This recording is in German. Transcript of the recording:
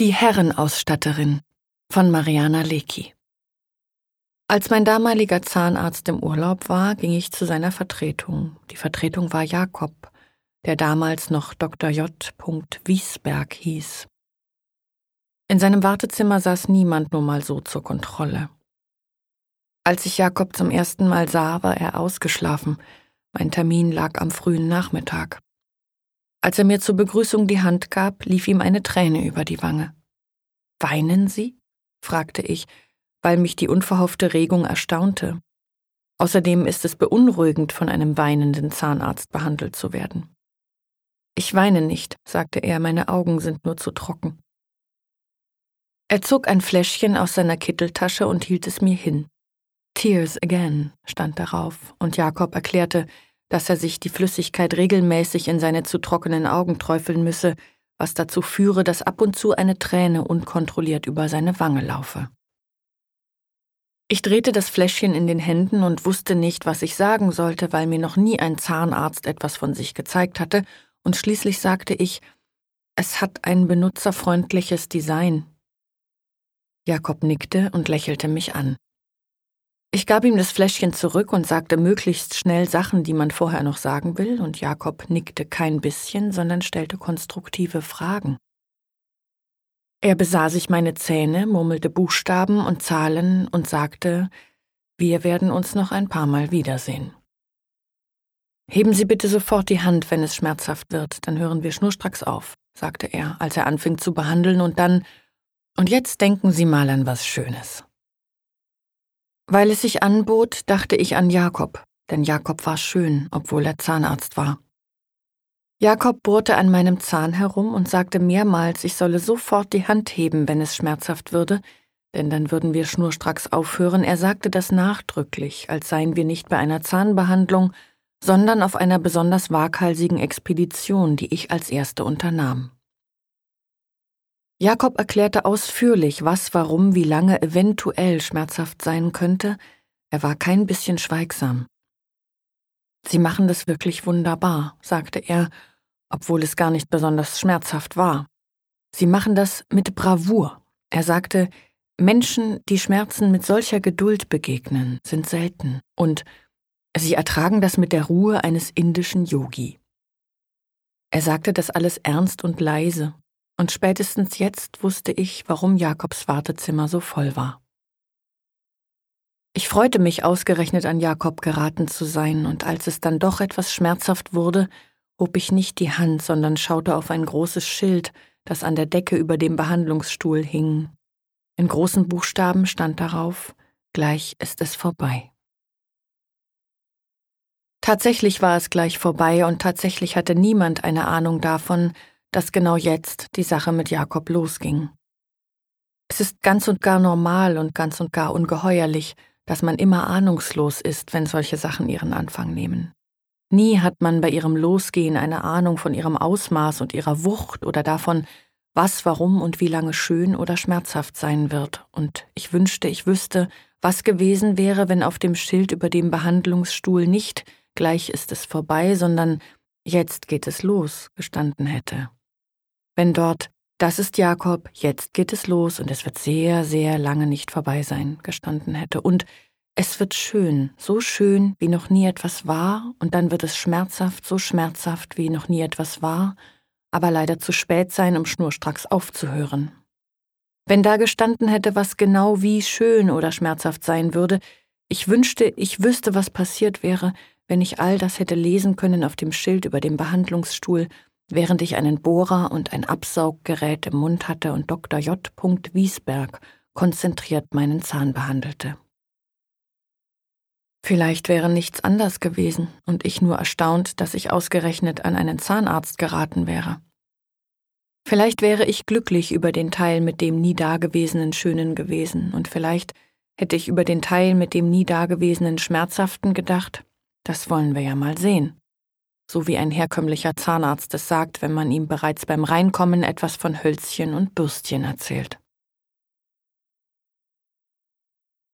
Die Herrenausstatterin von Mariana Lecki Als mein damaliger Zahnarzt im Urlaub war, ging ich zu seiner Vertretung. Die Vertretung war Jakob, der damals noch Dr. J. Wiesberg hieß. In seinem Wartezimmer saß niemand nur mal so zur Kontrolle. Als ich Jakob zum ersten Mal sah, war er ausgeschlafen. Mein Termin lag am frühen Nachmittag. Als er mir zur Begrüßung die Hand gab, lief ihm eine Träne über die Wange. Weinen Sie? fragte ich, weil mich die unverhoffte Regung erstaunte. Außerdem ist es beunruhigend, von einem weinenden Zahnarzt behandelt zu werden. Ich weine nicht, sagte er, meine Augen sind nur zu trocken. Er zog ein Fläschchen aus seiner Kitteltasche und hielt es mir hin. Tears again stand darauf, und Jakob erklärte, dass er sich die Flüssigkeit regelmäßig in seine zu trockenen Augen träufeln müsse, was dazu führe, dass ab und zu eine Träne unkontrolliert über seine Wange laufe. Ich drehte das Fläschchen in den Händen und wusste nicht, was ich sagen sollte, weil mir noch nie ein Zahnarzt etwas von sich gezeigt hatte, und schließlich sagte ich, es hat ein benutzerfreundliches Design. Jakob nickte und lächelte mich an. Ich gab ihm das Fläschchen zurück und sagte möglichst schnell Sachen, die man vorher noch sagen will, und Jakob nickte kein bisschen, sondern stellte konstruktive Fragen. Er besah sich meine Zähne, murmelte Buchstaben und Zahlen und sagte, wir werden uns noch ein paar Mal wiedersehen. Heben Sie bitte sofort die Hand, wenn es schmerzhaft wird, dann hören wir schnurstracks auf, sagte er, als er anfing zu behandeln, und dann, und jetzt denken Sie mal an was Schönes. Weil es sich anbot, dachte ich an Jakob, denn Jakob war schön, obwohl er Zahnarzt war. Jakob bohrte an meinem Zahn herum und sagte mehrmals, ich solle sofort die Hand heben, wenn es schmerzhaft würde, denn dann würden wir schnurstracks aufhören. Er sagte das nachdrücklich, als seien wir nicht bei einer Zahnbehandlung, sondern auf einer besonders waghalsigen Expedition, die ich als erste unternahm. Jakob erklärte ausführlich, was, warum, wie lange eventuell schmerzhaft sein könnte, er war kein bisschen schweigsam. Sie machen das wirklich wunderbar, sagte er, obwohl es gar nicht besonders schmerzhaft war. Sie machen das mit Bravour. Er sagte, Menschen, die Schmerzen mit solcher Geduld begegnen, sind selten, und sie ertragen das mit der Ruhe eines indischen Yogi. Er sagte das alles ernst und leise, und spätestens jetzt wusste ich, warum Jakobs Wartezimmer so voll war. Ich freute mich ausgerechnet an Jakob geraten zu sein, und als es dann doch etwas schmerzhaft wurde, hob ich nicht die Hand, sondern schaute auf ein großes Schild, das an der Decke über dem Behandlungsstuhl hing. In großen Buchstaben stand darauf Gleich ist es vorbei. Tatsächlich war es gleich vorbei, und tatsächlich hatte niemand eine Ahnung davon, dass genau jetzt die Sache mit Jakob losging. Es ist ganz und gar normal und ganz und gar ungeheuerlich, dass man immer ahnungslos ist, wenn solche Sachen ihren Anfang nehmen. Nie hat man bei ihrem Losgehen eine Ahnung von ihrem Ausmaß und ihrer Wucht oder davon, was, warum und wie lange schön oder schmerzhaft sein wird, und ich wünschte, ich wüsste, was gewesen wäre, wenn auf dem Schild über dem Behandlungsstuhl nicht gleich ist es vorbei, sondern jetzt geht es los gestanden hätte wenn dort Das ist Jakob, jetzt geht es los und es wird sehr, sehr lange nicht vorbei sein, gestanden hätte. Und es wird schön, so schön, wie noch nie etwas war, und dann wird es schmerzhaft, so schmerzhaft, wie noch nie etwas war, aber leider zu spät sein, um schnurstracks aufzuhören. Wenn da gestanden hätte, was genau wie schön oder schmerzhaft sein würde, ich wünschte, ich wüsste, was passiert wäre, wenn ich all das hätte lesen können auf dem Schild über dem Behandlungsstuhl während ich einen Bohrer und ein Absauggerät im Mund hatte und Dr. J. Wiesberg konzentriert meinen Zahn behandelte. Vielleicht wäre nichts anders gewesen und ich nur erstaunt, dass ich ausgerechnet an einen Zahnarzt geraten wäre. Vielleicht wäre ich glücklich über den Teil mit dem nie dagewesenen Schönen gewesen und vielleicht hätte ich über den Teil mit dem nie dagewesenen Schmerzhaften gedacht, das wollen wir ja mal sehen so wie ein herkömmlicher Zahnarzt es sagt, wenn man ihm bereits beim Reinkommen etwas von Hölzchen und Bürstchen erzählt.